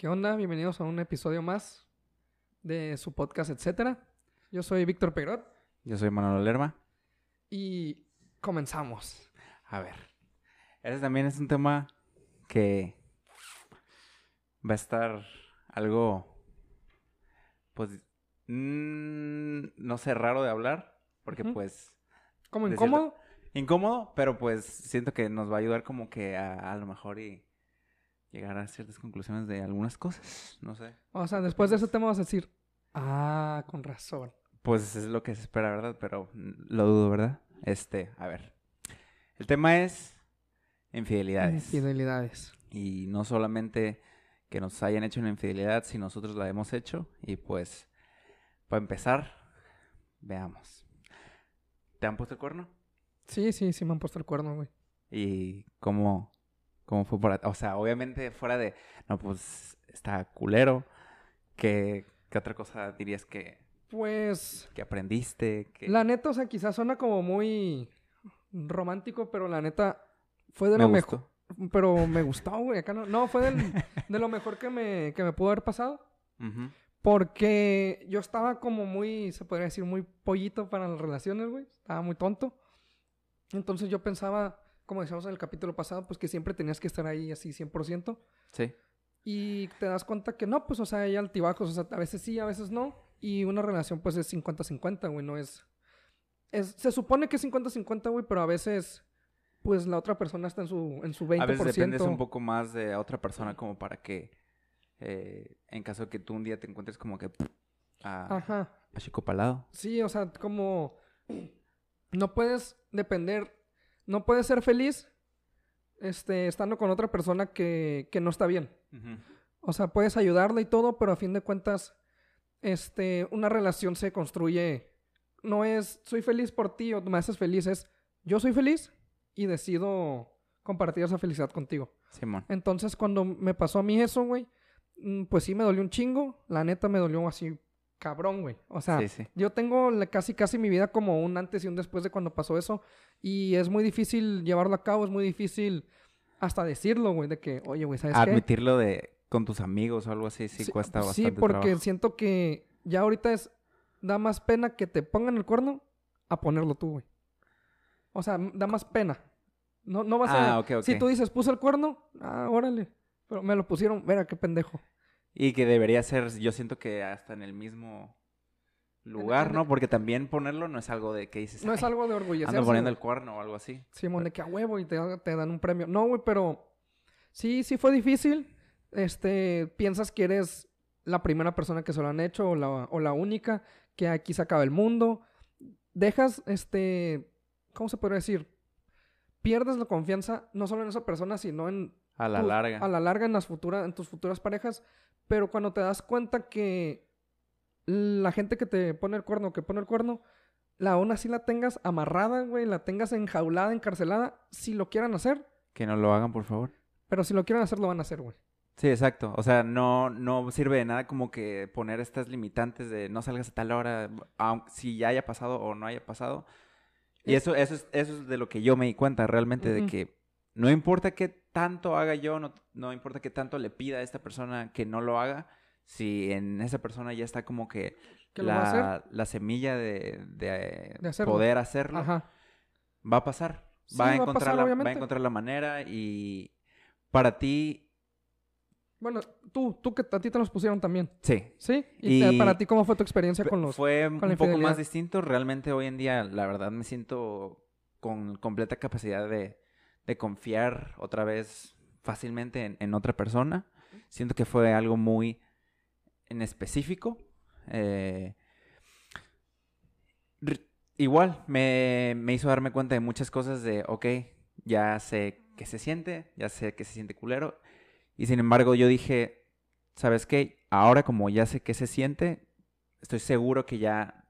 ¿Qué onda? Bienvenidos a un episodio más de su podcast, etcétera. Yo soy Víctor Peirot Yo soy Manuel Lerma. y comenzamos. A ver. Ese también es un tema que va a estar algo, pues, mm, no sé, raro de hablar, porque pues, ¿Como incómodo? incómodo, pero pues siento que nos va a ayudar como que a, a lo mejor y llegar a ciertas conclusiones de algunas cosas, no sé. O sea, después de ese tema vas a decir, ah, con razón. Pues es lo que se espera, ¿verdad? Pero mm, lo dudo, ¿verdad? Este, a ver. El tema es infidelidades. Infidelidades. Y no solamente que nos hayan hecho una infidelidad, si nosotros la hemos hecho. Y pues, para empezar, veamos. ¿Te han puesto el cuerno? Sí, sí, sí me han puesto el cuerno, güey. ¿Y cómo, cómo fue para O sea, obviamente fuera de, no, pues está culero. ¿Qué, qué otra cosa dirías que, Pues, que aprendiste? Que... la neta, o sea, quizás suena como muy romántico, pero la neta fue de Me lo mejor. Pero me gustó, güey. Acá no, no fue del- de lo mejor que me, que me pudo haber pasado. Porque yo estaba como muy, se podría decir, muy pollito para las relaciones, güey. Estaba muy tonto. Entonces yo pensaba, como decíamos en el capítulo pasado, pues que siempre tenías que estar ahí así 100%. Sí. Y te das cuenta que no, pues, o sea, hay altibajos. O sea, a veces sí, a veces no. Y una relación, pues, es 50-50, güey. No es, es... Se supone que es 50-50, güey, pero a veces, pues, la otra persona está en su, en su 20%. A veces dependes un poco más de otra persona como para que, eh, en caso de que tú un día te encuentres como que a, Ajá. a chico palado. Sí, o sea, como no puedes depender, no puedes ser feliz este, estando con otra persona que, que no está bien. O sea, puedes ayudarla y todo, pero a fin de cuentas, este, una relación se construye, no es soy feliz por ti o me haces feliz, es yo soy feliz y decido compartir esa felicidad contigo. Simón. Entonces, cuando me pasó a mí eso, güey, mm, pues sí me dolió un chingo. La neta me dolió así cabrón, güey. O sea, Sí, sí. yo tengo casi casi mi vida como un antes y un después de cuando pasó eso. Y es muy difícil llevarlo a cabo, es muy difícil hasta decirlo, güey, de que, oye, güey, ¿sabes qué? Admitirlo de con tus amigos o algo así sí, Sí, cuesta Sí, bastante porque trabajo. siento que ya ahorita es, da más pena que te pongan el cuerno a ponerlo tú, güey. O sea, da más pena. No, no vas a... Ah, ok, ok. Si tú dices, puse el cuerno, ah, órale. Pero me lo pusieron, mira qué pendejo. Y que debería ser, yo siento que hasta en el mismo lugar, ¿no? Porque también ponerlo no es algo de que dices, No es "Ay, algo de orgullecerse. ando poniendo el cuerno o algo así. Simón, de que a huevo y te, te dan un premio. No, güey, pero sí, sí fue difícil. Este, piensas que eres la primera persona que se lo han hecho o la, o la única, que aquí se acaba el mundo. Dejas, este, ¿cómo se podría decir? Pierdes la confianza no solo en esa persona, sino en A la tus- larga. a la larga en las futuras, en tus futuras parejas. Pero cuando te das cuenta que la gente que te pone el cuerno, que pone el cuerno, la aún así la tengas amarrada, güey, la tengas enjaulada, encarcelada, si lo quieran hacer, Que no lo hagan, por favor. pero si lo quieren hacer, lo van a hacer, güey. Sí, exacto. O sea, no, no sirve de nada como que poner estas limitantes de no salgas a tal hora, si ya haya pasado o no haya pasado. Y eso, eso, es, eso es de lo que yo me di cuenta realmente, de que no importa qué tanto haga yo, no, no importa qué tanto le pida a esta persona que no lo haga, si en esa persona ya está como que, ¿Que la, la semilla de, de, De hacerlo. poder hacerlo, Ajá. va a pasar. Sí, va, a va a encontrar pasar, la, va a encontrar la manera y para ti, Bueno, tú, tú que a ti te los pusieron también, sí, ¿sí? Y, para ti, ¿cómo fue tu experiencia con los... Fue con la un poco más distinto. Realmente hoy en día, la verdad, me siento con completa capacidad de, de confiar otra vez fácilmente en, en otra persona. Siento que fue algo muy en específico. Eh, igual, me, me hizo darme cuenta de muchas cosas de, ok, ya sé que se siente, ya sé que se siente culero. Y sin embargo, yo dije, ¿sabes qué? Ahora como ya sé que se siente, estoy seguro que ya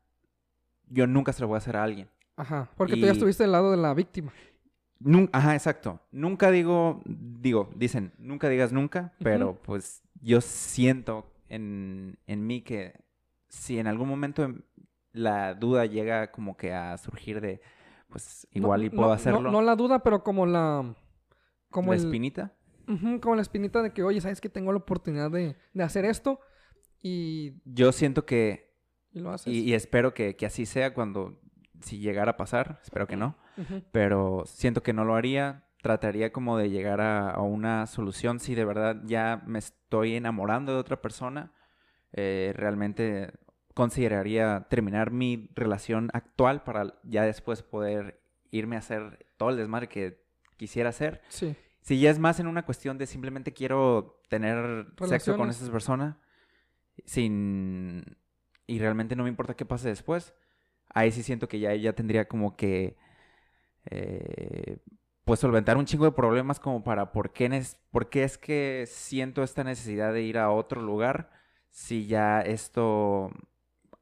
yo nunca se lo voy a hacer a alguien. Ajá, porque tú ya estuviste del lado de la víctima. Nun- Ajá, exacto. Nunca digo, digo, dicen, nunca digas nunca, pero pues yo siento en, en mí que si en algún momento em- la duda llega como que a surgir de, pues No- igual y puedo no- hacerlo, No, la duda, pero como la... Como la el... espinita, como la espinita de que, oye, ¿sabes que tengo la oportunidad de, de hacer esto? Y, Yo siento que, y lo haces. y, y espero que, que así sea cuando, si llegara a pasar, espero que no, Ujú. pero siento que no lo haría. Trataría como de llegar a, a una solución si de verdad ya me estoy enamorando de otra persona. eh, realmente consideraría terminar mi relación actual para ya después poder irme a hacer todo el desmadre que quisiera hacer. Sí. Si ya es más en una cuestión de simplemente quiero tener sexo con Relaciones. esa persona sin y realmente no me importa qué pase después, ahí sí siento que ya ya tendría como que eh, pues solventar un chingo de problemas como para por qué, por qué es que siento esta necesidad de ir a otro lugar si ya esto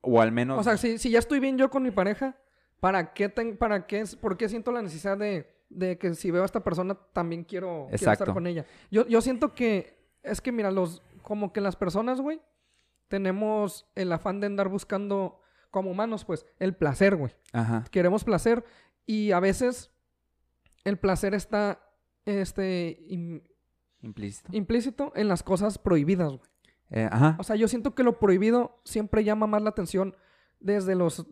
o al menos O sea, si, si ya estoy bien yo con mi pareja, ¿para qué, ten- para qué, es- por qué siento la necesidad de, de que si veo a esta persona también quiero, quiero estar con ella? Yo, yo siento que, es que mira, los, como que las personas, güey, tenemos el afán de andar buscando, como humanos, pues, el placer, güey. Ajá. Queremos placer y a veces el placer está, este, im- Implícito. implícito en las cosas prohibidas, güey. Eh, ajá. O sea, yo siento que lo prohibido siempre llama más la atención desde los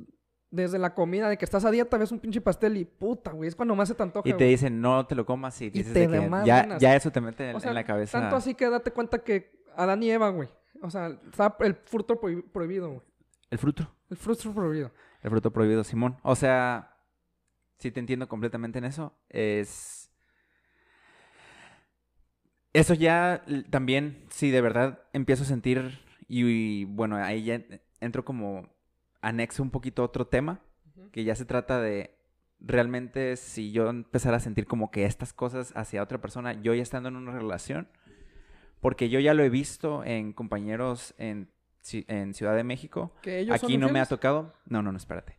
desde la comida de que estás a dieta, ves un pinche pastel y puta, güey, es cuando más se te antoja. Y te güey. dicen, no te lo comas y dices te de que ya, ganas. ya eso te mete en, O sea, en la cabeza. Tanto así que date cuenta que Adán y Eva, güey. O sea, está el fruto prohi- prohibido, güey. El fruto. El fruto prohibido. El fruto prohibido, Simón. O sea, sí te entiendo completamente en eso. Es. Eso ya también, si de verdad empiezo a sentir. Y, y, bueno, ahí ya entro como anexo un poquito otro tema. Que ya se trata de realmente si yo empezara a sentir como que estas cosas hacia otra persona, yo ya estando en una relación. Porque yo ya lo he visto en compañeros en, en Ciudad de México. Que ellos Aquí no me ha tocado. No, no, no, espérate.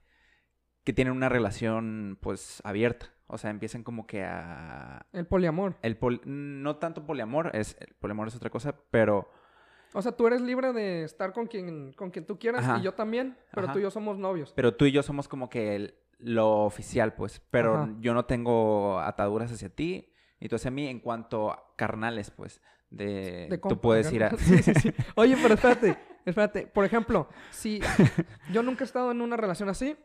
Que tienen una relación, pues, abierta. O sea, empiezan como que a. El poliamor. El pol- No tanto poliamor, es... el poliamor es otra cosa, pero. O sea, tú eres libre de estar con quien, con quien tú quieras Ajá. y yo también, pero Ajá. tú y yo somos novios. Pero tú y yo somos como que el- lo oficial, pues. Pero Ajá. yo no tengo ataduras hacia ti y tú hacia mí en cuanto a carnales, pues. De, De tú puedes ir a. ¿no? Sí, sí, sí. Oye, pero espérate, espérate. Por ejemplo, si yo nunca he estado en una relación así,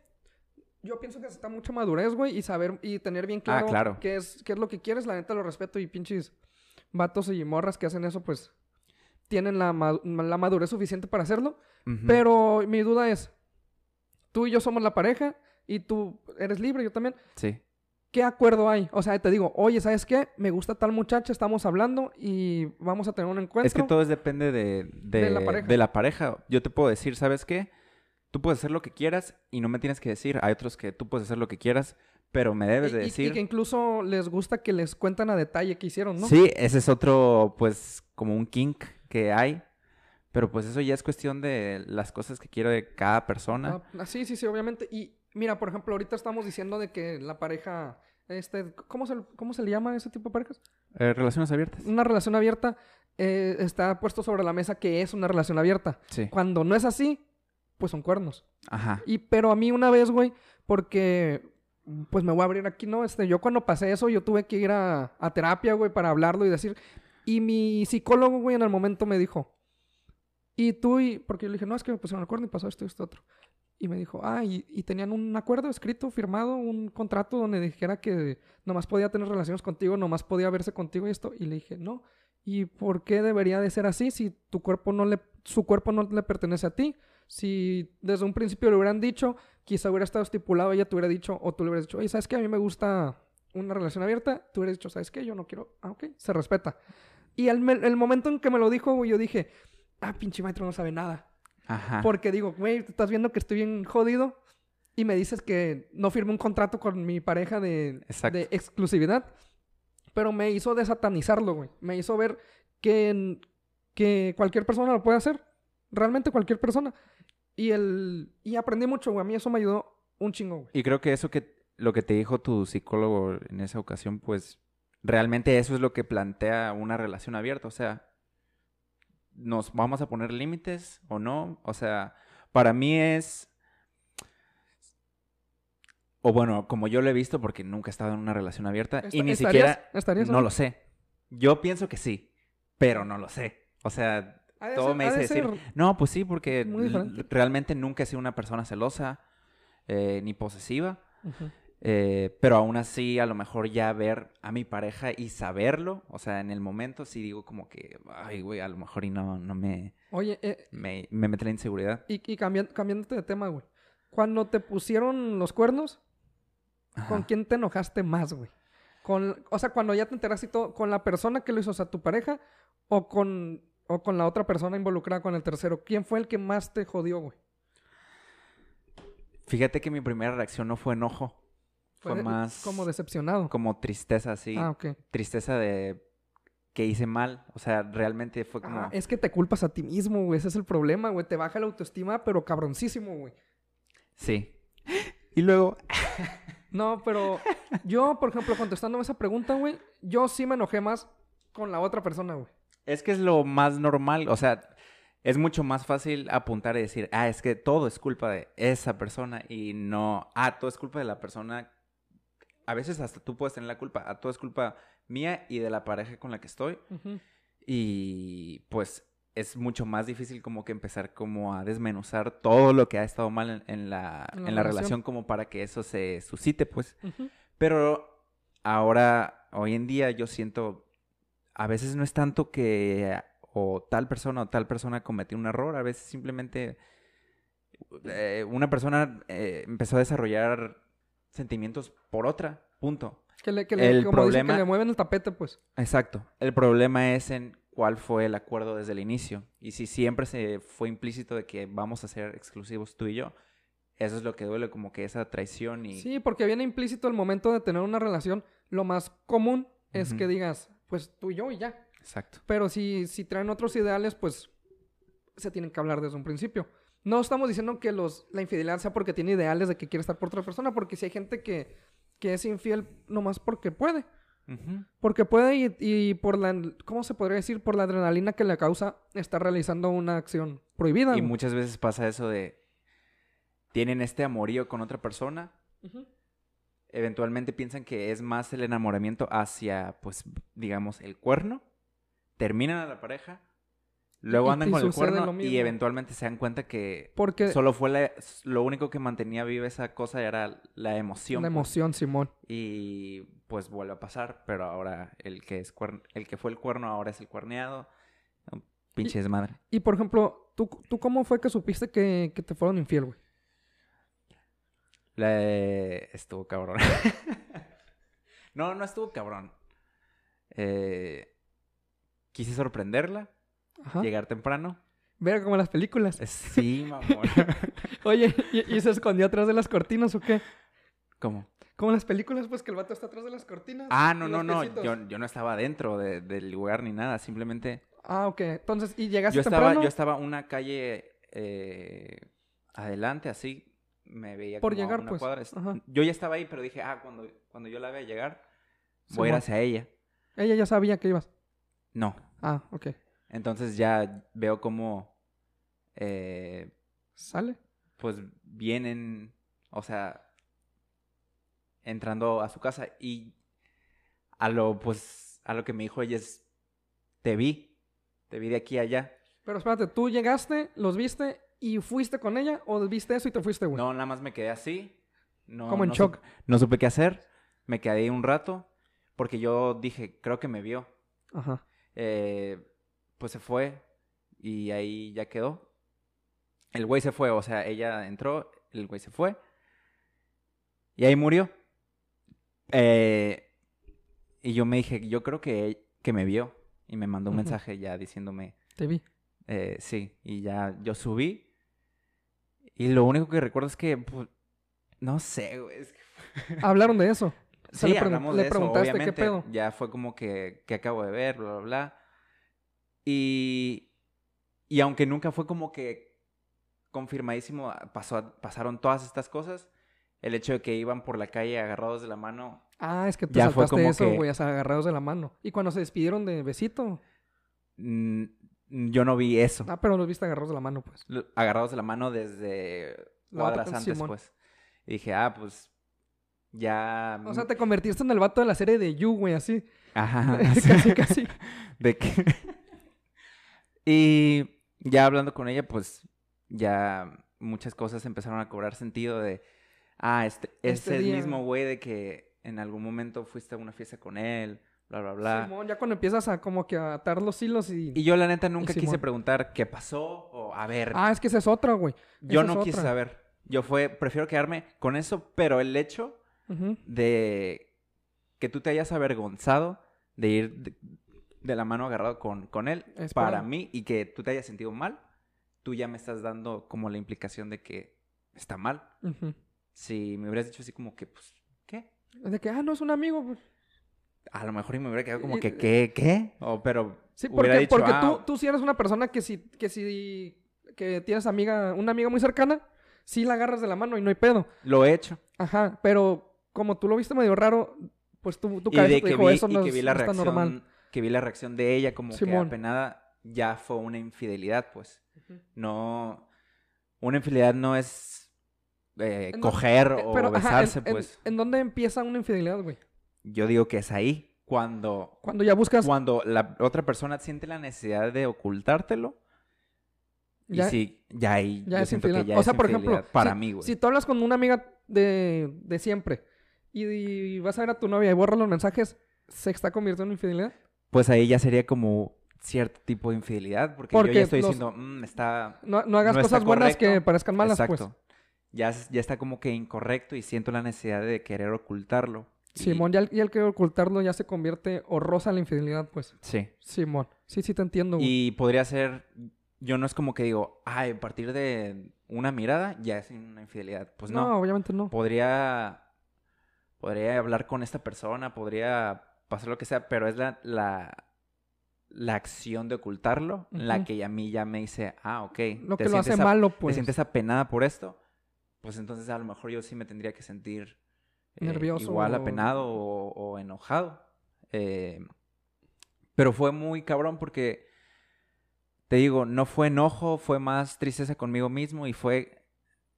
yo pienso que necesita mucha madurez, güey, y saber y tener bien claro, Ah, claro. qué es qué es lo que quieres. La neta lo respeto y pinches vatos y morras que hacen eso, pues tienen la, ma- la madurez suficiente para hacerlo. Pero mi duda es, tú y yo somos la pareja y tú eres libre, yo también. Sí. ¿Qué acuerdo hay? O sea, te digo, oye, ¿sabes qué? Me gusta tal muchacha, estamos hablando y vamos a tener un encuentro. Es que todo es depende de, de, De la pareja. de la pareja. Yo te puedo decir, ¿sabes qué? Tú puedes hacer lo que quieras y no me tienes que decir. Hay otros que tú puedes hacer lo que quieras, pero me debes de y- decir. Y, que incluso les gusta que les cuentan a detalle qué hicieron, ¿no? Sí, ese es otro, pues, como un kink que hay. Pero pues eso ya es cuestión de las cosas que quiero de cada persona. Ah, sí, sí, sí, obviamente. Y mira, por ejemplo, ahorita estamos diciendo de que la pareja, este, ¿cómo se, cómo se le llama a ese tipo de parejas? Eh, relaciones abiertas. Una relación abierta eh, está puesto sobre la mesa que es una relación abierta. Sí. Cuando no es así, pues son cuernos. Ajá. Y, pero a mí una vez, güey, porque, pues me voy a abrir aquí, ¿no? Este, yo cuando pasé eso, yo tuve que ir a, a terapia, güey, para hablarlo y decir. Y mi psicólogo, güey, en el momento me dijo, y tú, y, porque yo le dije, no, es que me pusieron el acuerdo y pasó esto y esto otro. Y me dijo, ah, y, y tenían un acuerdo escrito, firmado, un contrato donde dijera que nomás podía tener relaciones contigo, nomás podía verse contigo y esto. Y le dije, no. ¿Y por qué debería de ser así si tu cuerpo no le, su cuerpo no le pertenece a ti? Si desde un principio le hubieran dicho, quizá hubiera estado estipulado, ella te hubiera dicho, o tú le hubieras dicho, oye, ¿sabes qué? A mí me gusta una relación abierta. Tú hubieras dicho, ¿sabes qué? Yo no quiero. Ah, ok, se respeta. Y el, el momento en que me lo dijo, güey, yo dije, ah, pinche maestro no sabe nada. Ajá. Porque digo, güey, estás viendo que estoy bien jodido y me dices que no firmé un contrato con mi pareja de, de exclusividad. Pero me hizo desatanizarlo, güey. Me hizo ver que, que cualquier persona lo puede hacer. Realmente cualquier persona. Y, el, y aprendí mucho, güey. A mí eso me ayudó un chingo, güey. Y creo que eso que lo que te dijo tu psicólogo en esa ocasión, pues realmente eso es lo que plantea una relación abierta. O sea, ¿nos vamos a poner límites o no? O sea, para mí es... O bueno, como yo lo he visto, porque nunca he estado en una relación abierata y ni ¿estarías- siquiera... ¿Estarías No lo sé. Yo pienso que sí, pero no lo sé. O sea, todo me dice decir, no, pues sí, porque realmente nunca he sido una persona celosa eh, ni posesiva. Eh, pero aún así, a lo mejor ya ver a mi pareja y saberlo, o sea, en el momento sí digo como que, ay, güey, a lo mejor y no, no me... Oye, eh, me, me mete la inseguridad. Y, y cambiándote de tema, güey. Cuando te pusieron los cuernos, ¿con quién te enojaste más, güey? Con, o sea, cuando ya te enteraste y todo, ¿con la persona que lo hizo, o sea, tu pareja, o con, o con la otra persona involucrada con el tercero? ¿Quién fue el que más te jodió, güey? Fíjate que mi primera reacción no fue enojo. Fue, más... Como decepcionado. Como tristeza, sí. Ah, ok. Tristeza de que hice mal. O sea, realmente fue como... Ah, es que te culpas a ti mismo, güey. Ese es el problema, güey. Te baja la autoestima, pero cabroncísimo, güey. Sí. Y luego... no, pero yo, por ejemplo, contestándome esa pregunta, güey, yo sí me enojé más con la otra persona, güey. Es que es lo más normal. O sea, es mucho más fácil apuntar y decir, ah, es que todo es culpa de esa persona y no, ah, todo es culpa de la persona. A veces hasta tú puedes tener la culpa, ah, todo es culpa mía y de la pareja con la que estoy. Y pues es mucho más difícil como que empezar como a desmenuzar todo lo que ha estado mal en, la, en la, relación. como para que eso se suscite, pues. Pero ahora, hoy en día yo siento, a veces no es tanto que o tal persona o tal persona cometió un error, a veces simplemente eh, una persona eh, empezó a desarrollar sentimientos por otra, punto. Que le, que el problema... que le mueven el tapete, pues. Exacto. El problema es en cuál fue el acuerdo desde el inicio. Y si siempre se fue implícito de que vamos a ser exclusivos tú y yo, eso es lo que duele, como que esa traición y... Sí, porque viene implícito el momento de tener una relación. Lo más común es que digas, pues tú y yo y ya. Exacto. Pero si, si traen otros ideales, pues se tienen que hablar desde un principio. No estamos diciendo que los, la infidelidad sea porque tiene ideales de que quiere estar por otra persona, porque si hay gente que, que es infiel nomás porque puede. Porque puede y, y, por la, ¿cómo se podría decir? Por la adrenalina que le causa estar realizando una acción prohibida. Y muchas veces pasa eso de, tienen este amorío con otra persona, eventualmente piensan que es más el enamoramiento hacia, pues, digamos, el cuerno, terminan a la pareja, luego andan con el cuerno y eventualmente se dan cuenta que solo fue lo único que mantenía viva esa cosa era la emoción. La pues. emoción, Simón. Y pues vuelve a pasar, pero ahora el que es el que fue el cuerno ahora es el cuerneado. Pinche desmadre. Y por ejemplo, ¿tú, ¿tú cómo fue que supiste que, que te fueron infiel, güey? Estuvo cabrón. no, no estuvo cabrón. Eh quise sorprenderla, llegar temprano. Ver como las películas. Sí, mamón. Oye, ¿y, se escondió atrás de las cortinas o qué? ¿Cómo? Como las películas, pues que el vato está atrás de las cortinas. Ah, no, no, no. Yo, no estaba dentro del lugar ni nada, simplemente. Ah, ok. Entonces, ¿y llegaste yo temprano? Estaba, yo estaba una calle eh, adelante, así. Me veía Por como llegar, una pues. cuadra. Yo ya estaba ahí, pero dije, ah, cuando, cuando yo la vea llegar, voy a ir hacia ella. Ella ya sabía que ibas. No. Ah, ok. Entonces ya veo cómo... Eh, ¿Sale? Pues vienen, o sea, entrando a su casa y a lo, pues, a lo que me dijo ella es, te vi, te vi de aquí a allá. Pero espérate, ¿tú llegaste, los viste y fuiste con ella o viste eso y te fuiste, güey? No, nada más me quedé así. No, Como en shock. no supe qué hacer. Me quedé ahí un rato porque yo dije, creo que me vio. Ajá. Eh, pues se fue y ahí ya quedó. El güey se fue, o sea, ella entró, el güey se fue y ahí murió. Eh, y yo me dije, yo creo que, que me vio y me mandó un mensaje ya diciéndome... Te vi. Eh, sí, y ya yo subí. Y lo único que recuerdo es que, pues, no sé, güey. Hablaron de eso. sí, le, hablamos de eso, obviamente. Ya fue como que, que acabo de ver, bla, bla, bla. Y, y aunque nunca fue como que confirmadísimo, ah, pasó, pasaron todas estas cosas, el hecho de que iban por la calle agarrados de la mano. Ah, es que tú ya saltaste eso, güey, agarrados de la mano. ¿Y cuando se despidieron de besito? Mm, yo no vi eso. Ah, pero los viste agarrados de la mano, pues. Agarrados de la mano desde cuadras antes, pues. Y dije, ah, pues ya. O sea, te convertiste en el vato de la serie de You, güey, así. Ajá. casi, casi. de que... y ya hablando con ella, pues ya muchas cosas empezaron a cobrar sentido de, ah, este, es Este el día. mismo güey de que en algún momento fuiste a una fiesta con él, bla, bla, bla. Simón, ya cuando empiezas a como que a atar los hilos y... Y yo la neta nunca quise preguntar qué pasó o a ver, Ah, es que esa es otra, güey. yo no quise saber. Yo fue, prefiero quedarme con eso, pero el hecho de que tú te hayas avergonzado de ir de, de la mano agarrado con, con él, Es para mí, y que tú te hayas sentido mal, tú ya me estás dando como la implicación de que está mal. Ujú. Si me hubieras dicho así como que, pues, ¿qué? De que, ah, no es un amigo. pues. A lo mejor y me hubiera quedado como que, ¿qué? ¿Qué? O, pero Sí, porque, dicho, porque "Ah, tú, tú sí eres una persona que si, que si que tienes amiga, una amiga muy cercana, sí la agarras de la mano y no hay pedo. lo he hecho. Ajá, pero como tú lo viste medio raro, pues tu, tu y cabeza te que dijo, vi, eso y que vi la no está reacción, normal. que vi la reacción de ella como que apenada, ya fue una infidelidad, pues. No, una infidelidad no es eh, En coger Eh, o ajá, en- besarse, en, pues. ¿En dónde empieza una infidelidad, güey? Yo digo que es ahí cuando, Cuando ya buscas... cuando la otra persona siente la necesidad de ocultártelo. Ya- y sí, ya ahí ya yo es siento infidelidad. que ya o es sea, por ejemplo, para si, mí, güey. si tú hablas con una amiga de, de siempre y, y vas a ver a tu novia y borras los mensajes, ¿se está convirtiendo en infidelidad? Pues ahí ya sería como cierto tipo de infidelidad, porque, yo ya estoy los- diciendo, "Mm, está No, no hagas No cosas buenas que parezcan malas, Exacto. pues. Ya, es- ya está como que incorrecto y siento la necesidad de querer ocultarlo. Y- Simón, ya el, ya el que ocultarlo ya se convierte horrorosa la infidelidad, pues. Sí. Simón. Sí, sí te entiendo, güey. Y podría ser, yo no es como que digo, ay, a partir de una mirada ya es una infidelidad. Pues no, no. obviamente no. Podría, podría hablar con esta persona, podría pasar lo que sea, pero es la, la, la acción de ocultarlo la que a mí ya me dice, ah, ok. Lo te que lo hace ap- malo, ¿Te pues. sientes apenada por esto? Pues entonces a lo mejor yo sí me tendría que sentir eh, Nervioso igual apenado o, o enojado. Eh, pero fue muy cabrón porque, te digo, no fue enojo, fue más tristeza conmigo mismo y fue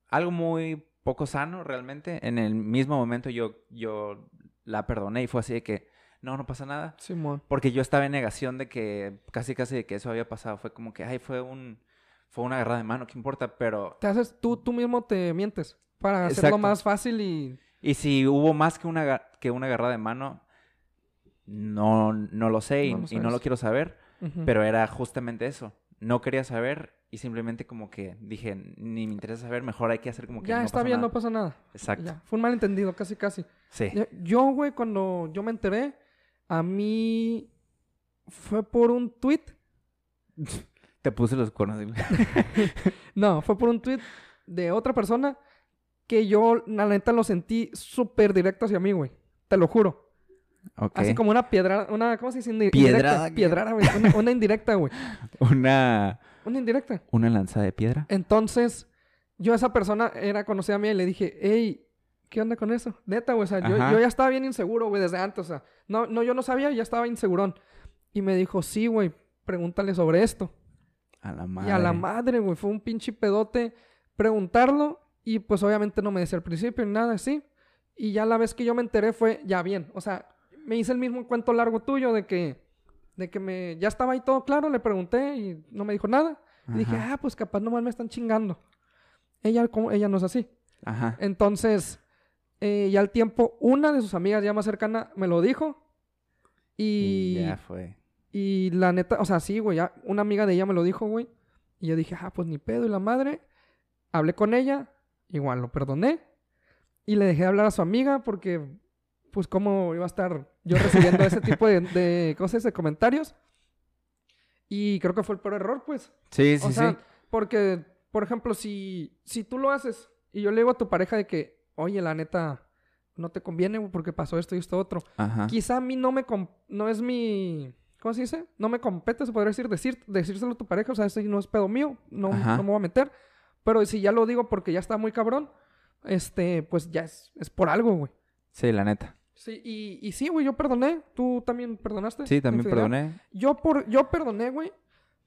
algo muy poco sano realmente. En el mismo momento yo, yo la perdoné y fue así de que, no, no pasa nada. Simón. Porque yo estaba en negación de que casi casi de que eso había pasado. Fue como que, ay, fue un fue una agarrada de mano, ¿qué importa? Pero Te haces, tú, tú mismo te mientes para hacerlo más fácil y... y si hubo más que una que una agarrada de mano, no no lo sé y No lo y no lo sabes. quiero saber, pero era justamente eso. No quería saber y simplemente como que dije, ni me interesa saber, mejor hay que hacer como que ya no está pasa bien, nada. no pasa nada. Exacto. Ya, Fue un malentendido, casi, casi. Sí. Yo, güey, cuando yo me enteré, a mí fue por un tweet. Te puse los cuernos. No, fue por un tweet de otra persona que yo, la neta, lo sentí súper directo hacia mí, güey. Te lo juro. Ok. Así como una piedra, una, ¿cómo se dice? Indi- Piedrada, Indirecta. ¿qué? Piedrada, güey. Una, una indirecta, güey. Una Una indirecta. una lanzada de piedra. Entonces, yo a esa persona era conocida mía y le dije, hey, ¿qué onda con eso? Neta, güey, o sea, yo ya estaba bien inseguro, güey, desde antes, o sea, no, no, yo no sabía, ya estaba insegurón. Y me dijo, sí, güey, pregúntale sobre esto. A la madre. Y a la madre, güey, fue un pinche pedote preguntarlo y pues obviamente no me decía al principio ni nada así. Y ya la vez que yo me enteré fue ya bien, o sea, me hice el mismo cuento largo tuyo de que, de que me, ya estaba ahí todo claro, le pregunté y no me dijo nada. Y dije, ah, pues capaz nomás me están chingando. Ella, como, ella no es así. Ajá. Entonces, eh, ya al tiempo, una de sus amigas ya más cercana me lo dijo. Y Y, ya fue. y la neta, o sea, sí, güey, ya una amiga de ella me lo dijo, güey. Y yo dije, ah, pues ni pedo. Y la madre, hablé con ella, igual lo perdoné. Y le dejé de hablar a su amiga porque, pues, cómo iba a estar yo recibiendo ese tipo de, de cosas, de comentarios. Y creo que fue el peor error, pues. Sí, sí, O sea, sí. porque, por ejemplo, si, si tú lo haces y yo le digo a tu pareja de que, oye, la neta, no te conviene porque pasó esto y esto otro. Ajá. Quizá a mí no me, no es mi, ¿cómo se dice? No me compete, se podría decir, decir, decírselo a tu pareja, o sea, eso no es pedo mío, no, no me voy a meter. Pero si ya lo digo porque ya está muy cabrón, este, pues ya es, es por algo, güey. Sí, la neta. Sí, y, y sí, güey, yo perdoné. ¿Tú también perdonaste? Sí, la también perdoné. Yo, por, yo perdoné, güey,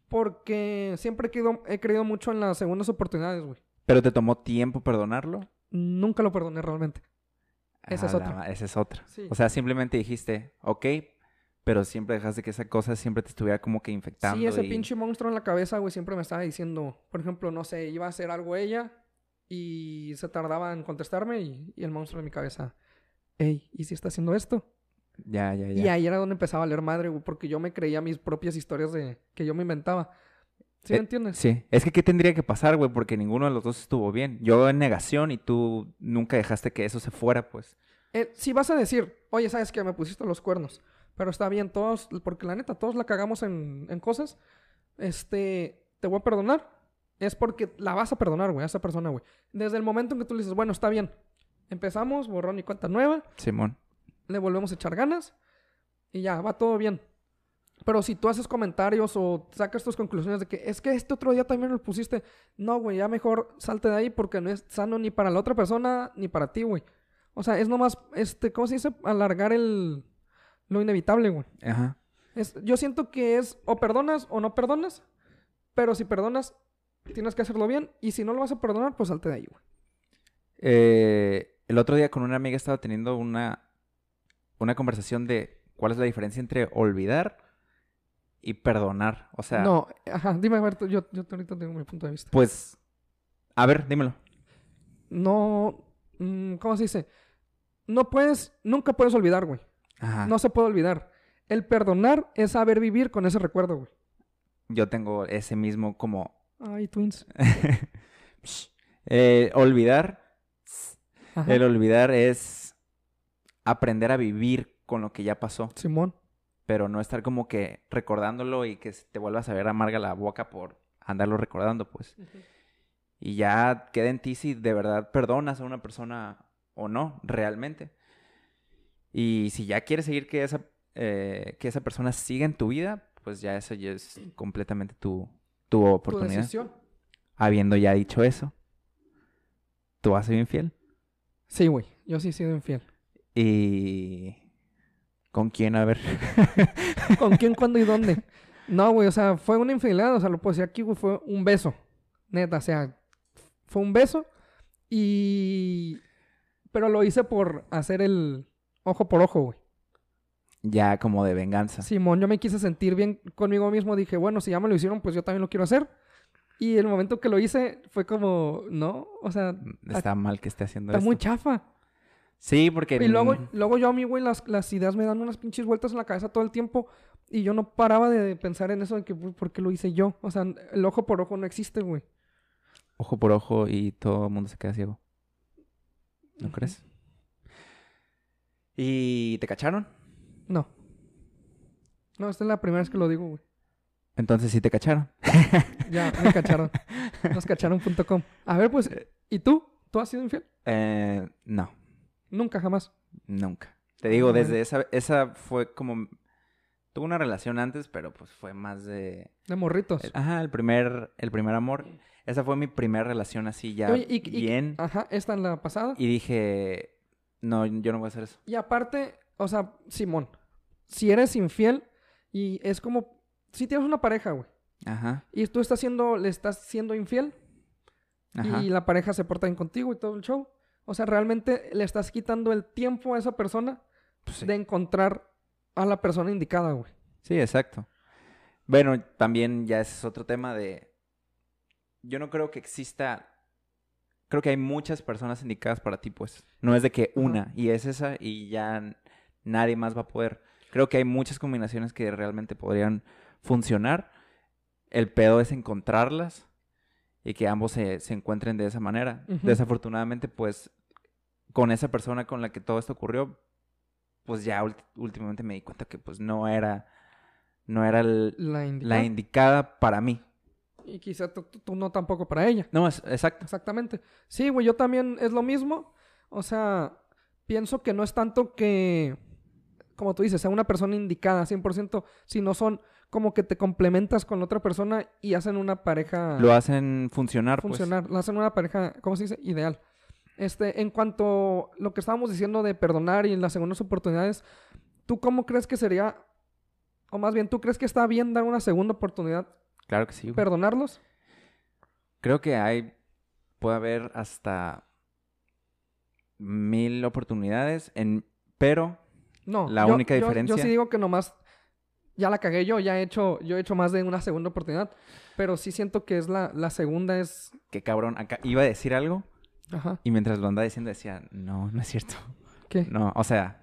porque siempre he creído, he creído mucho en las segundas oportunidades, güey. Pero te tomó tiempo perdonarlo. Nunca lo perdoné realmente. Esa es Ah, la otra. ma- Esa es otra. Sí. O sea, simplemente dijiste, ok, pero siempre dejaste que esa cosa siempre te estuviera como que infectando. Sí, ese y- pinche monstruo en la cabeza, güey, siempre me estaba diciendo, por ejemplo, no sé, iba a hacer algo ella y se tardaba en contestarme y, y el monstruo en mi cabeza, hey, ¿y si está haciendo esto? Ya, ya, ya. Y ahí era donde empezaba a leer madre, güey, porque yo me creía mis propias historias de que yo me inventaba. ¿Sí me Eh, entiendes? Sí, es que ¿qué tendría que pasar, güey? Porque ninguno de los dos estuvo bien. Yo en negación y tú nunca dejaste que eso se fuera, pues. Eh, si vas a decir, oye, ¿sabes qué? Me pusiste los cuernos. Pero está bien, todos, porque la neta, todos la cagamos en, en cosas. Este, te voy a perdonar. Es porque la vas a perdonar, güey, a esa persona, güey. Desde el momento en que tú le dices, bueno, está bien. Empezamos, borrón y cuenta nueva. Simón. Le volvemos a echar ganas. Y ya, va todo bien. Pero si tú haces comentarios o sacas tus conclusiones de que es que este otro día también lo pusiste. No, güey, ya mejor salte de ahí porque no es sano ni para la otra persona ni para ti, güey. O sea, es nomás, este, ¿cómo se dice? Alargar el, lo inevitable, güey. Ajá. Es, yo siento que es o perdonas o no perdonas. Pero si perdonas, tienes que hacerlo bien. Y si no lo vas a perdonar, pues salte de ahí, güey. Eh, el otro día con una amiga estaba teniendo una, una conversación de cuál es la diferencia entre olvidar y perdonar. O sea, No, ajá, dime, a ver, yo, yo ahorita tengo mi punto de vista. pues, a ver, dímelo. No, mm, ¿cómo se dice? No puedes, nunca puedes olvidar, güey. Ajá. No se puede olvidar. El perdonar es saber vivir con ese recuerdo, güey. Yo tengo ese mismo como... Ay, twins. Eh, olvidar. Ajá. El olvidar es aprender a vivir con lo que ya pasó, Simón. pero no estar como que recordándolo y que te vuelvas a ver amarga la boca por andarlo recordando, pues. Y ya queda en ti si de verdad perdonas a una persona o no, realmente. Y si ya quieres seguir que esa, eh, que esa persona siga en tu vida, pues ya eso ya es completamente tu, tu Tu oportunidad. decisión. Habiendo ya dicho eso, tú a ser infiel. Sí, güey. Yo sí he sido infiel. Y... ¿Con quién? A ver. ¿Con quién, cuándo y dónde? No, güey, o sea, fue una infidelidad, o sea, lo puedo decir aquí, güey, fue un beso. Neta, o sea, fue un beso y... Pero lo hice por hacer el ojo por ojo, güey. ya como de venganza. Simón, yo me quise sentir bien conmigo mismo. Dije, bueno, si ya me lo hicieron, pues yo también lo quiero hacer. Y el momento que lo hice fue como, no, o sea, Está mal que esté haciendo está esto. muy chafa. Sí, porque... Y luego, mm, luego yo a mí, güey, las, las ideas me dan unas pinches vueltas en la cabeza todo el tiempo. Y yo no paraba de pensar en eso de que, ¿por qué lo hice yo? O sea, el ojo por ojo no existe, güey. Ojo por ojo y todo el mundo se queda ciego. ¿No crees? ¿Y te cacharon? No. No, esta es la primera vez que lo digo, güey. Entonces sí te cacharon. Ya, me cacharon. Nos cacharon.com. A ver, pues, ¿y tú? ¿Tú has sido infiel? Eh, no, Nunca, jamás. nunca. Te digo, Ah, desde esa... Esa fue como... Tuve una relación antes, pero pues fue más de... De morritos. Ajá, el primer, el primer amor. Esa fue mi primera relación así ya Oye, y- y- bien. Ajá, esta en la pasada. Y dije, no, yo no voy a hacer eso. Y aparte, o sea, Simón, si eres infiel y es como, si tienes una pareja, güey, Ajá, y tú estás siendo, le estás siendo infiel ajá. y la pareja se porta bien contigo y todo el show, o sea, realmente le estás quitando el tiempo a esa persona Pues sí. de encontrar a la persona indicada, güey. Sí, exacto. Bueno, también ya ese es otro tema de... Yo no creo que exista... Creo que hay muchas personas indicadas para ti, pues. No es de que una y es esa y ya nadie más va a poder. Creo que hay muchas combinaciones que realmente podrían funcionar. El pedo es encontrarlas y que ambos se, se encuentren de esa manera. Desafortunadamente, pues, con esa persona con la que todo esto ocurrió, pues ya últimamente me di cuenta que pues no era no era el- La indicada. la indicada para mí. Y quizá tú, no tampoco para ella. No, es exacto. Exactamente. Sí, güey, yo también es lo mismo. O sea, pienso que no es tanto que, como tú dices, sea una persona indicada 100%, sino son como que te complementas con otra persona y hacen una pareja Lo hacen funcionar, pues. funcionar. La hacen una pareja, ¿cómo se dice? Ideal. Este, en cuanto a lo que estábamos diciendo de perdonar y las segundas oportunidades, ¿tú cómo crees que sería, o más bien, ¿tú crees que está bien dar una segunda oportunidad, Claro que sí. güey. perdonarlos? Creo que hay puede haber hasta mil oportunidades en pero No. La yo- única yo- Yo diferencia- sí digo que nomás ya la cagué yo, ya he hecho, yo he hecho más de una segunda oportunidad. Pero sí siento que es la, la segunda es. Qué cabrón. Acá iba a decir algo Ajá. y mientras lo andaba diciendo decía, no, no es cierto. ¿Qué? No, o sea,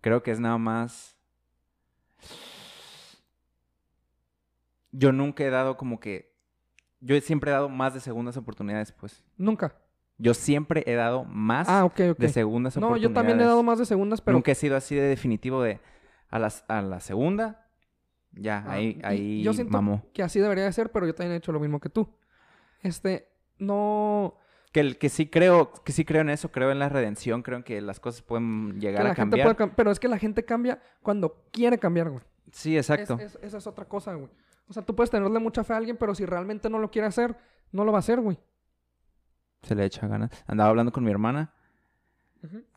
creo que es nada más. Yo nunca he dado como que. Yo siempre he dado más de segundas oportunidades, pues. Nunca. Yo siempre he dado más Ah, ok, ok. de segundas No, oportunidades. yo también he dado más de segundas, pero. Nunca he sido así de definitivo de a, las, a la segunda. Ya, Ah, ahí, ahí yo siento mamó. que así debería de ser, pero yo también he hecho lo mismo que tú. Este, no. Que, el- que sí creo, que sí creo en eso, creo en la redención, creo en que las cosas pueden Que llegar la a gente cambiar. puede cam- pero es que la gente cambia cuando quiere cambiar, güey. Sí, exacto. Es- es- esa es otra cosa, güey. O sea, tú puedes tenerle mucha fe a alguien, pero si realmente no lo quiere hacer, no lo va a hacer, güey. Se le echa ganas. Andaba hablando con mi hermana,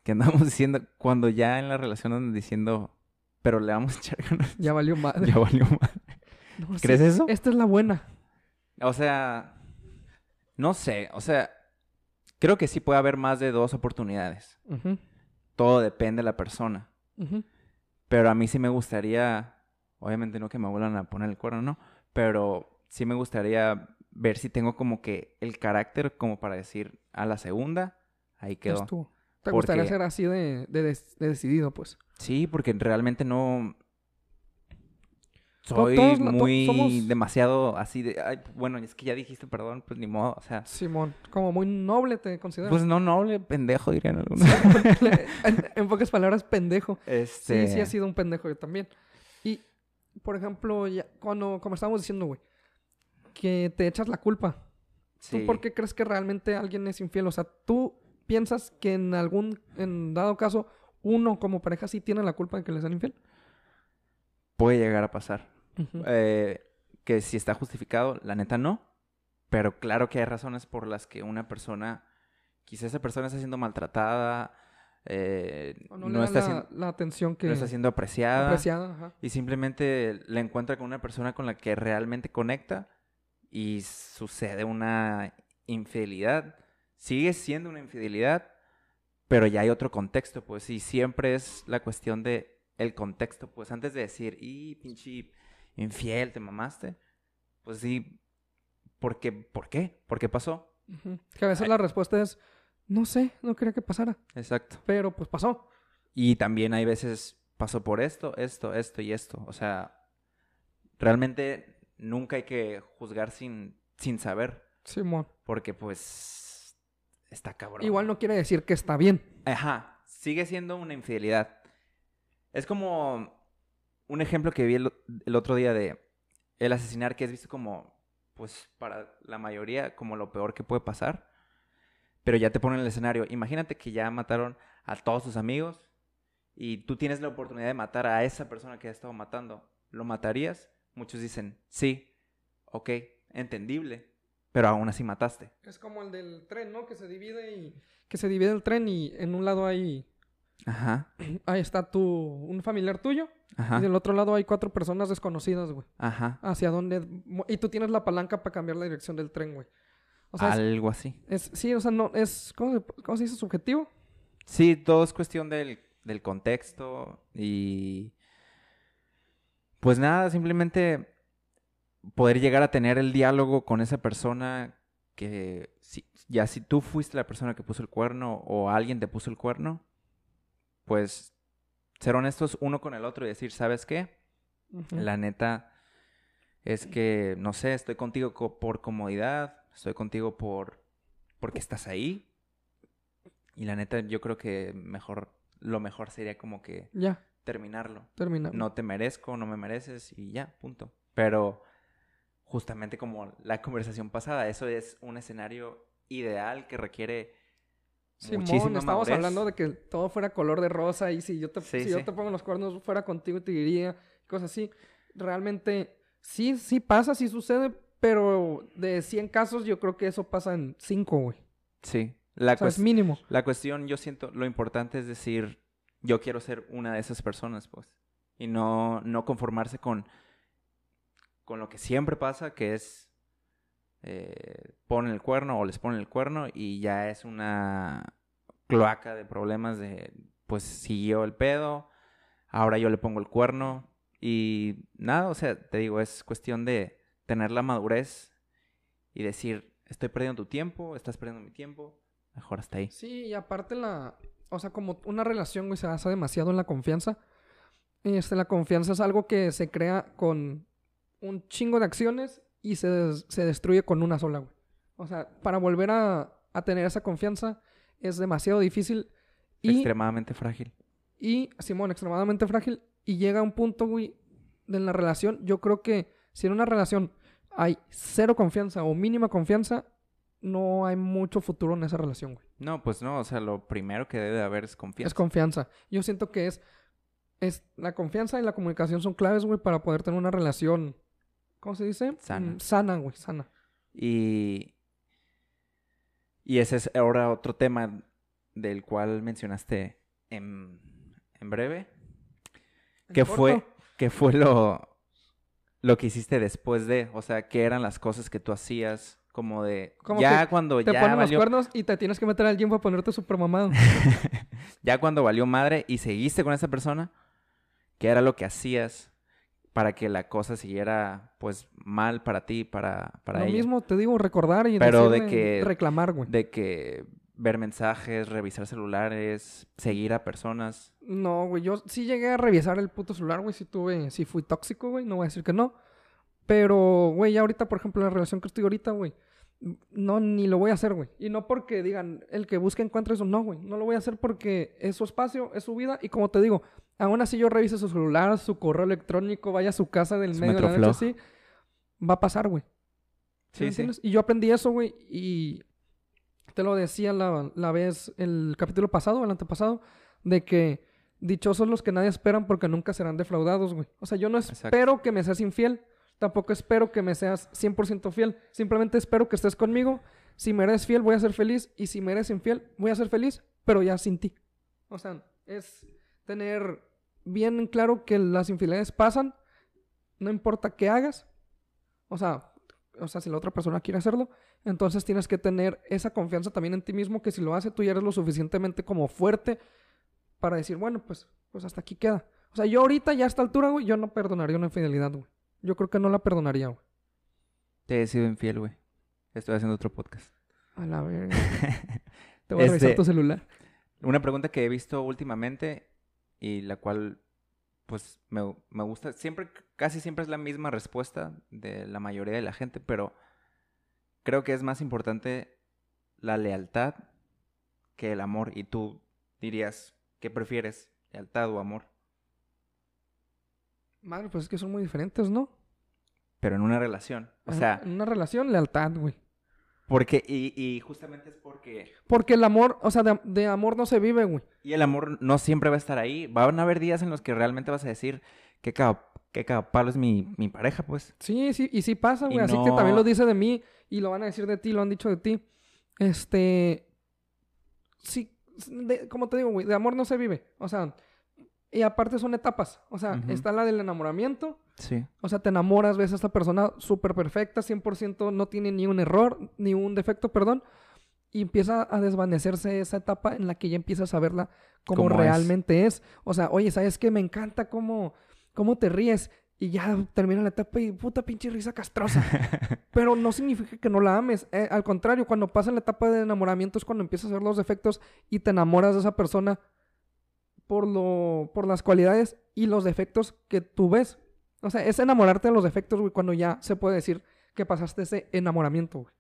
que andamos diciendo, cuando ya en la relación andan diciendo, pero le vamos a echar ganas. Ya valió madre. ya valió. No, sí, ¿Crees eso? Esta es la buena. O sea, no sé, o sea, creo que sí puede haber más de dos oportunidades. Todo depende de la persona. Pero a mí sí me gustaría, obviamente no que me vuelvan a poner el cuerno, ¿no? Pero sí me gustaría ver si tengo como que el carácter como para decir a la segunda, ahí quedó. Te gustaría ser así de, de decidido, pues. Sí, porque realmente no... Soy todos muy somos- demasiado así de... Ay, bueno, es que ya dijiste perdón, pues ni modo, o sea... Simón, como muy noble te considero. Pues no noble, pendejo dirían algunos. en, en pocas palabras, pendejo. este... Sí, sí he sido un pendejo yo también. Por ejemplo, ya, cuando, como estábamos diciendo, güey, que te echas la culpa. sí. ¿Tú por qué crees que realmente alguien es infiel? O sea, ¿tú piensas que en algún, en dado caso, uno como pareja sí tiene la culpa de que le sean infiel? Puede llegar a pasar. Eh, que si está justificado, la neta no. Pero claro que hay razones por las que una persona, quizá esa persona está siendo maltratada, eh, no, está la, siendo, la atención que no está siendo apreciada, apreciada. Ajá. y simplemente la encuentra con una persona con la que realmente conecta y sucede una infidelidad. Sigue siendo una infidelidad, pero ya hay otro contexto, pues, y siempre es la cuestión de el contexto, pues, antes de decir, y pinche infiel, te mamaste, pues sí, ¿por qué? ¿Por qué? ¿Por qué pasó? Que a veces la respuesta es, no sé, no quería que pasara. Exacto. Pero pues pasó. Y también hay veces pasó por esto, esto, esto y esto. O sea, realmente nunca hay que juzgar sin, sin saber. Simón. Porque pues está cabrón. Igual no quiere decir que está bien. Ajá, sigue siendo una infidelidad. Es como un ejemplo que vi el, el otro día de el asesinar que es visto como, pues para la mayoría, como lo peor que puede pasar. Pero ya te ponen el escenario. Imagínate que ya mataron a todos tus amigos y tú tienes la oportunidad de matar a esa persona que ha estado matando. ¿Lo matarías? Muchos dicen, sí, ok, entendible, pero aún así mataste. Es como el del tren, ¿no? Que se divide y... Que se divide el tren y en un lado hay... Ajá, Ahí está tu... Un familiar tuyo. ajá, Y del otro lado hay cuatro personas desconocidas, güey. ajá. Hacia dónde... Y tú tienes la palanca para cambiar la dirección del tren, güey. O sea, es- Algo así. es, Sí, o sea, no... Es... ¿Cómo se, cómo se dice? ¿Subjetivo? Sí, todo es cuestión del, del contexto y... Pues nada, simplemente poder llegar a tener el diálogo con esa persona que si, ya si tú fuiste la persona que puso el cuerno o alguien te puso el cuerno, pues ser honestos uno con el otro y decir, ¿sabes qué? La neta es que, no sé, estoy contigo co- por comodidad, estoy contigo por porque estás ahí. Y la neta, yo creo que mejor, lo mejor sería como que Ya, terminarlo. termina. No te merezco, no me mereces y ya, punto. Pero justamente como la conversación pasada, eso es un escenario ideal que requiere Simón, muchísima estábamos madurez. hablando de que todo fuera color de rosa y si yo te, Sí, si yo te pongo los cuernos fuera contigo te diría cosas así. Realmente sí, sí pasa, sí sucede, pero de 100 casos yo creo que eso pasa en 5, güey. Sí. La, O sea, es mínimo. la cuestión, yo siento, lo importante es decir, yo quiero ser una de esas personas, pues. Y no, no conformarse con, con lo que siempre pasa, que es eh, ponen el cuerno o les ponen el cuerno y ya es una cloaca de problemas de, pues siguió el pedo, ahora yo le pongo el cuerno Y nada, o sea, te digo, es cuestión de tener la madurez y decir, estoy perdiendo tu tiempo, estás perdiendo mi tiempo, mejor hasta ahí. Sí, y aparte la, o sea, como una relación, güey, se basa demasiado en la confianza. Este, la confianza es algo que se crea con un chingo de acciones y se, des- se destruye con una sola, güey. O sea, para volver a, a tener esa confianza es demasiado difícil y, Extremadamente frágil. y, Simón, extremadamente frágil. Y llega un punto, güey, de la relación. Yo creo que si en una relación hay cero confianza o mínima confianza, no hay mucho futuro en esa relación, güey. No, pues no, o sea, lo primero que debe de haber es confianza. Es confianza. Yo siento que es, es la confianza y la comunicación son claves, güey, para poder tener una relación, ¿cómo se dice? Sana. Mm, sana, güey, sana. Y, y ese es ahora otro tema del cual mencionaste en, en breve. ¿Qué fue, qué fue lo, lo que hiciste después de? O sea, ¿qué eran las cosas que tú hacías? Como de... Como ya cuando Te ya ponen los valió, cuernos y te tienes que meter al gym para ponerte super mamado. ya cuando valió madre y seguiste con esa persona, ¿qué era lo que hacías para que la cosa siguiera pues mal para ti, para, para Lo ella? mismo te digo, recordar y Pero de que- reclamar, güey. De que ver mensajes, revisar celulares, seguir a personas. No, güey, yo sí llegué a revisar el puto celular, güey, si tuve, si fui tóxico, güey, no voy a decir que no. Pero, güey, ya ahorita, por ejemplo, en la relación que estoy ahorita, güey, no, ni lo voy a hacer, güey. Y no porque digan, el que busque encuentra eso, no, güey. No lo voy a hacer porque es su espacio, es su vida. Y como te digo, aún así yo revise su celular, su correo electrónico, vaya a su casa del Su medio de la noche así, va a pasar, güey. ¿Sí, Sí, sí. Y yo aprendí eso, güey, y te lo decía la, la vez, el capítulo pasado, el antepasado, de que dichosos los que nadie esperan porque nunca serán defraudados, güey. O sea, yo no Exacto. espero que me seas infiel, tampoco espero que me seas 100% fiel, simplemente espero que estés conmigo. Si me eres fiel, voy a ser feliz, y si me eres infiel, voy a ser feliz, pero ya sin ti. O sea, es tener bien en claro que las infidelidades pasan, no importa qué hagas. O sea, o sea, si la otra persona quiere hacerlo, entonces tienes que tener esa confianza también en ti mismo que si lo hace tú ya eres lo suficientemente como fuerte para decir, bueno, pues, pues hasta aquí queda. O sea, yo ahorita ya a esta altura, güey, yo no perdonaría una infidelidad, güey. Yo creo que no la perdonaría, güey. Te he sido infiel, güey. Estoy haciendo otro podcast. A la verga. Te voy a revisar Este- tu celular. Una pregunta que he visto últimamente y la cual, pues, me, me gusta. Siempre, casi siempre es la misma respuesta de la mayoría de la gente, pero creo que es más importante la lealtad que el amor. Y tú dirías, ¿qué prefieres? ¿Lealtad o amor? Madre, pues es que son muy diferentes, ¿no? Pero en una relación. O sea, en una relación, lealtad, güey. Porque, y, y justamente es porque Porque el amor, o sea, de, de amor no se vive, güey. Y el amor no siempre va a estar ahí. Van a haber días en los que realmente vas a decir qué caga- qué cagapalo es mi, mi pareja, pues. Sí, sí, y sí pasa, Y güey. Así que también lo dice de mí y lo van a decir de ti, lo han dicho de ti. Este. Sí, de- como te digo, güey, de amor no se vive. O sea, y aparte son etapas. O sea, está la del enamoramiento. Sí. O sea, te enamoras, ves a esta persona súper perfecta, 100%, no tiene ni un error, ni un defecto, perdón. Y empieza a desvanecerse esa etapa en la que ya empiezas a verla como es. realmente es. O sea, oye, ¿sabes qué? Me encanta cómo, cómo te ríes. Y ya termina la etapa y puta pinche risa castrosa. Pero no significa que no la ames. Eh, al contrario, cuando pasa la etapa de enamoramiento es cuando empiezas a ver los defectos y te enamoras de esa persona por, lo, por las cualidades y los defectos que tú ves. O sea, es enamorarte de los defectos, güey, cuando ya se puede decir que pasaste ese enamoramiento, güey.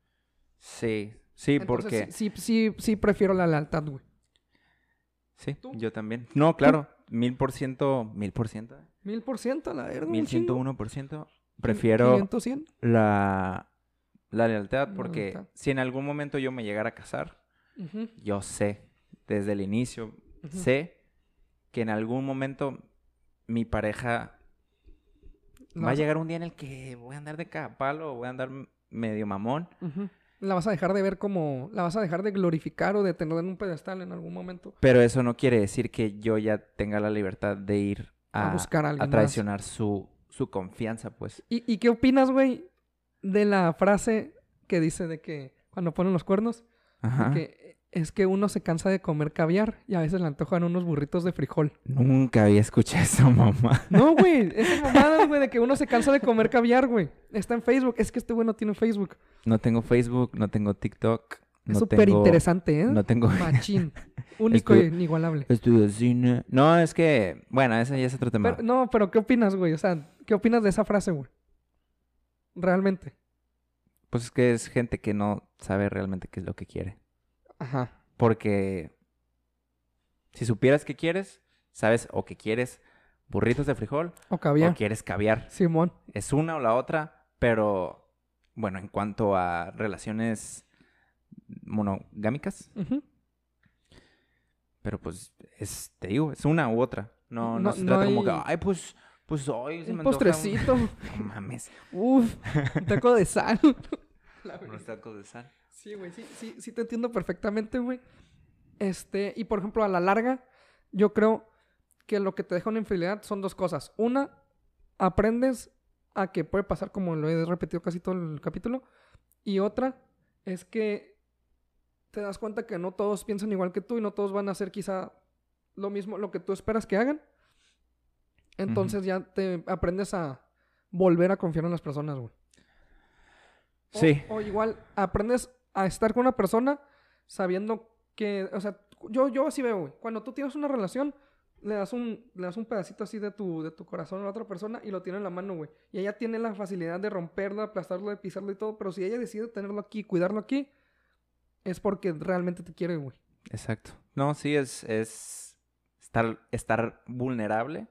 Sí, sí, Entonces, porque... Sí, sí, sí, sí prefiero la lealtad, güey. Sí, ¿Tú? yo también. No, claro, mil por ciento, mil por ciento, Mil por ciento, la verga. mil ciento uno por ciento. Prefiero 500, 100. la, la lealtad porque si en algún momento yo me llegara a casar, yo sé, desde el inicio, sé que en algún momento mi pareja Va a llegar un día en el que voy a andar de cada palo, voy a andar medio mamón. La vas a dejar de ver como... La vas a dejar de glorificar o de tener en un pedestal en algún momento. Pero eso no quiere decir que yo ya tenga la libertad de ir A a, buscar a más. traicionar su, su confianza, pues. ¿Y, y qué opinas, güey, de la frase que dice de que cuando ponen los cuernos, Ajá. que es que uno se cansa de comer caviar y a veces le antojan unos burritos de frijol. Nunca había escuchado eso, mamá. No, güey, esas mamadas, güey, de que uno se cansa de comer caviar, güey. Está en Facebook. Es que este güey no tiene Facebook. No tengo Facebook, no tengo TikTok. Es no súper tengo- interesante, ¿eh? No tengo... Machín. Único Estu- e inigualable. Estudio cine. No, es que... Bueno, ese ya es otro tema. Pero- no, pero ¿qué opinas, güey? O sea, ¿qué opinas de esa frase, güey? Realmente. Pues es que es gente que no sabe realmente qué es lo que quiere. Ajá. Porque si supieras qué quieres, sabes o que quieres burritos de frijol O quieres caviar. Simón. Es una o la otra, pero bueno, en cuanto a relaciones monogámicas, pero pues es, te digo, es una u otra. No, no, No- se no trata como que, ay, pues, pues hoy se me Un antoja postrecito. No mames, Uf. Un taco de sal. Unos tacos de sal. Sí, güey, sí, sí, sí te entiendo perfectamente, güey. Este, y por ejemplo, a la larga, yo creo que lo que te deja una infidelidad son dos cosas. Una, aprendes a que puede pasar como lo he repetido casi todo el capítulo. Y otra es que te das cuenta que no todos piensan igual que tú y no todos van a hacer quizá lo mismo, lo que tú esperas que hagan. Entonces ya te aprendes a volver a confiar en las personas, güey. O- Sí. O, igual aprendes a estar con una persona sabiendo que, o sea, yo, yo así veo, güey. Cuando tú tienes una relación, le das un, le das un pedacito así de tu, de tu corazón a la otra persona y lo tiene en la mano, güey. Y ella tiene la facilidad de romperlo, aplastarlo, de pisarlo y todo. Pero si ella decide tenerlo aquí, cuidarlo aquí, es porque realmente te quiere, güey. Exacto. No, sí, es, es estar, estar vulnerable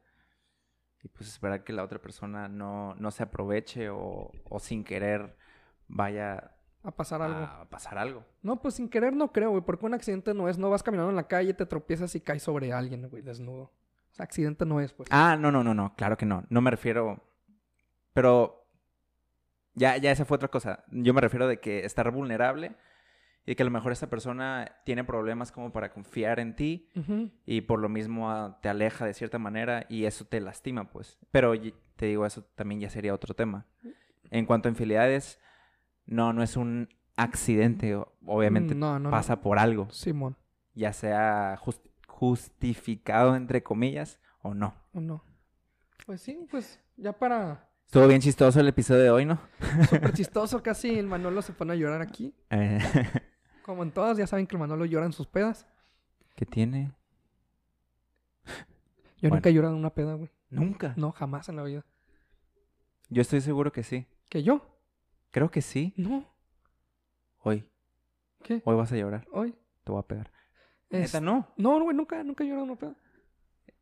y pues esperar que la otra persona no, no se aproveche o, o sin querer vaya A pasar algo. a pasar algo. No, pues sin querer no creo, güey. Porque un accidente no es, no vas caminando en la calle, te tropiezas y caes sobre alguien, güey, desnudo. O sea, accidente no es, pues. Ah, no, no, no, no, claro que no. No me refiero. Pero. Ya, ya esa fue otra cosa. Yo me refiero de que estar vulnerable y que a lo mejor esta persona tiene problemas como para confiar en ti y por lo mismo ah, te aleja de cierta manera y eso te lastima, pues. Pero te digo, eso también ya sería otro tema. En cuanto a infidelidades, no, no es un accidente. Obviamente no, no, no. pasa por algo, Simón. ya sea jus- justificado entre comillas o no. ¿O no? Pues sí, pues ya para... Estuvo bien chistoso el episodio de hoy, ¿no? Súper chistoso, casi el Manolo se pone a llorar aquí. Eh, Como en todas, ya saben que el Manolo llora en sus pedas. ¿Qué tiene? Yo Bueno. nunca he llorado en una peda, güey. Nunca. No, jamás en la vida. Yo estoy seguro que sí. ¿Que yo? Creo que sí. No. Hoy. ¿Qué? Hoy vas a llorar. Hoy. Te voy a pegar. Es- Neta, no. No, güey, nunca, nunca he llorado una peda.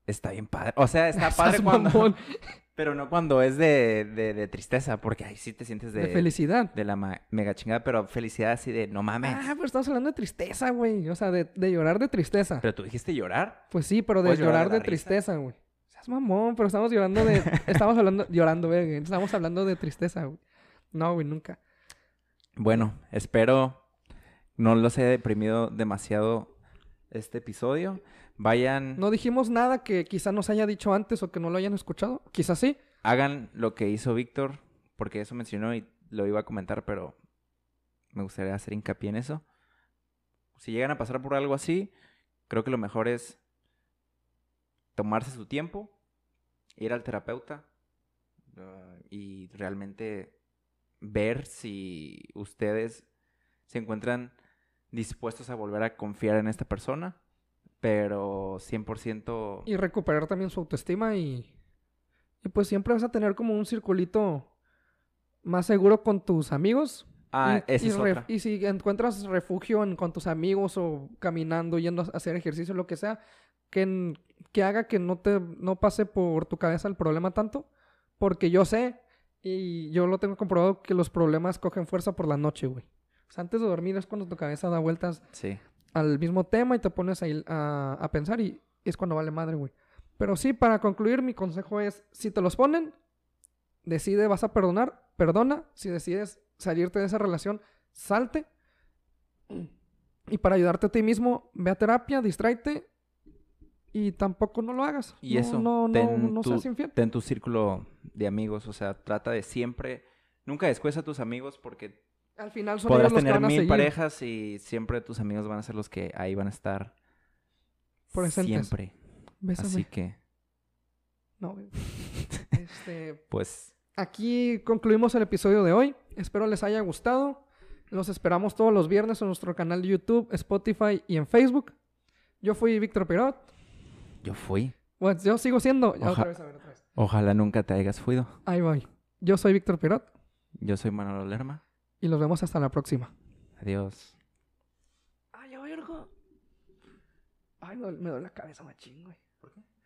Está bien padre. O sea, está padre cuando... Pero no cuando es de, de, de tristeza, porque ahí sí te sientes de, De felicidad. de la mega chingada, pero felicidad así de no mames. Ah, pero estamos hablando de tristeza, güey. O sea, de, de llorar de tristeza. Pero tú dijiste llorar. Pues sí, pero de llorar llorar de tristeza, güey. Seas mamón, pero estamos llorando de... estamos hablando... Llorando, güey. Estamos hablando de tristeza, güey. No, güey, nunca. Bueno, espero no los haya deprimido demasiado este episodio. Vayan, No dijimos nada que quizá nos haya dicho antes o que no lo hayan escuchado. Quizás sí. hagan lo que hizo Víctor, porque eso mencionó y lo iba a comentar, pero me gustaría hacer hincapié en eso. Si llegan a pasar por algo así, creo que lo mejor es tomarse su tiempo, ir al terapeuta ah, y realmente ver si ustedes se encuentran dispuestos a volver a confiar en esta persona, pero 100% Y recuperar también su autoestima y... Y pues siempre vas a tener como un circulito más seguro con tus amigos. Ah, y, esa y es otra. y si encuentras refugio en- con tus amigos o caminando, yendo a hacer ejercicio, lo que sea, que, que haga que no te no pase por tu cabeza el problema tanto. Porque yo sé, y yo lo tengo comprobado, que los problemas cogen fuerza por la noche, güey. O sea, antes de dormir es cuando tu cabeza da vueltas Sí. al mismo tema y te pones ahí a, a pensar y es cuando vale madre, güey. Pero sí, para concluir, mi consejo es, si te los ponen, decide, vas a perdonar, perdona. Si decides salirte de esa relación, salte. Y para ayudarte a ti mismo, ve a terapia, distráete y tampoco no lo hagas. Y No, eso, no, no, ten no tu- seas infiel. ten tu círculo de amigos, o sea, trata de siempre, nunca descuida a tus amigos porque Al final son podrás ellos los que tener van a mil parejas y siempre tus amigos van a ser los que ahí van a estar Presentes. siempre. Bésame. Así que, No, este, pues, aquí concluimos el episodio de hoy. Espero les haya gustado. Los esperamos todos los viernes en nuestro canal de YouTube, Spotify y en Facebook. Yo fui Víctor Pirot. Yo fui. Bueno, yo sigo siendo. Oja- otra vez, a ver, otra vez. Ojalá nunca te hayas fuido. Ahí voy. Yo soy Víctor Pirot Yo soy Manolo Lerma. y los vemos hasta la próxima. Adiós. Ay, ya, verga. Ay, me duele la cabeza machín, güey.